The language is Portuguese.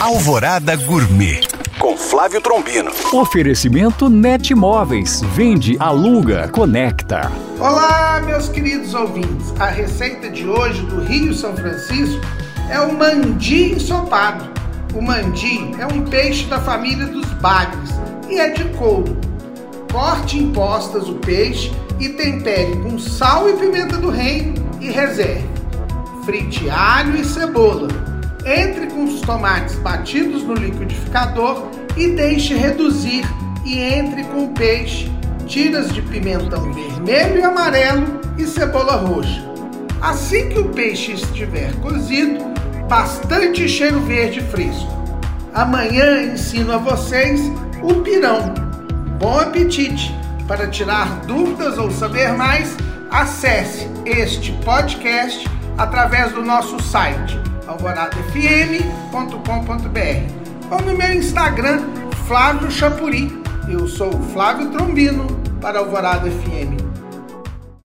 Alvorada Gourmet com Flávio Trombino. Oferecimento Net Móveis. Vende, aluga, conecta. Olá, meus queridos ouvintes. A receita de hoje do Rio São Francisco é o mandi ensopado. O mandi é um peixe da família dos bagres e é de couro. Corte em postas o peixe e tempere com sal e pimenta do reino e reserve. Frite alho e cebola entre com os tomates batidos no liquidificador e deixe reduzir e entre com o peixe, tiras de pimentão vermelho e amarelo e cebola roxa. Assim que o peixe estiver cozido, bastante cheiro verde fresco. Amanhã ensino a vocês o pirão. Bom apetite! Para tirar dúvidas ou saber mais, acesse este podcast através do nosso site alvoradafm.com.br ou no meu Instagram, Flávio Chapuri. Eu sou Flávio Trombino para Alvorada FM.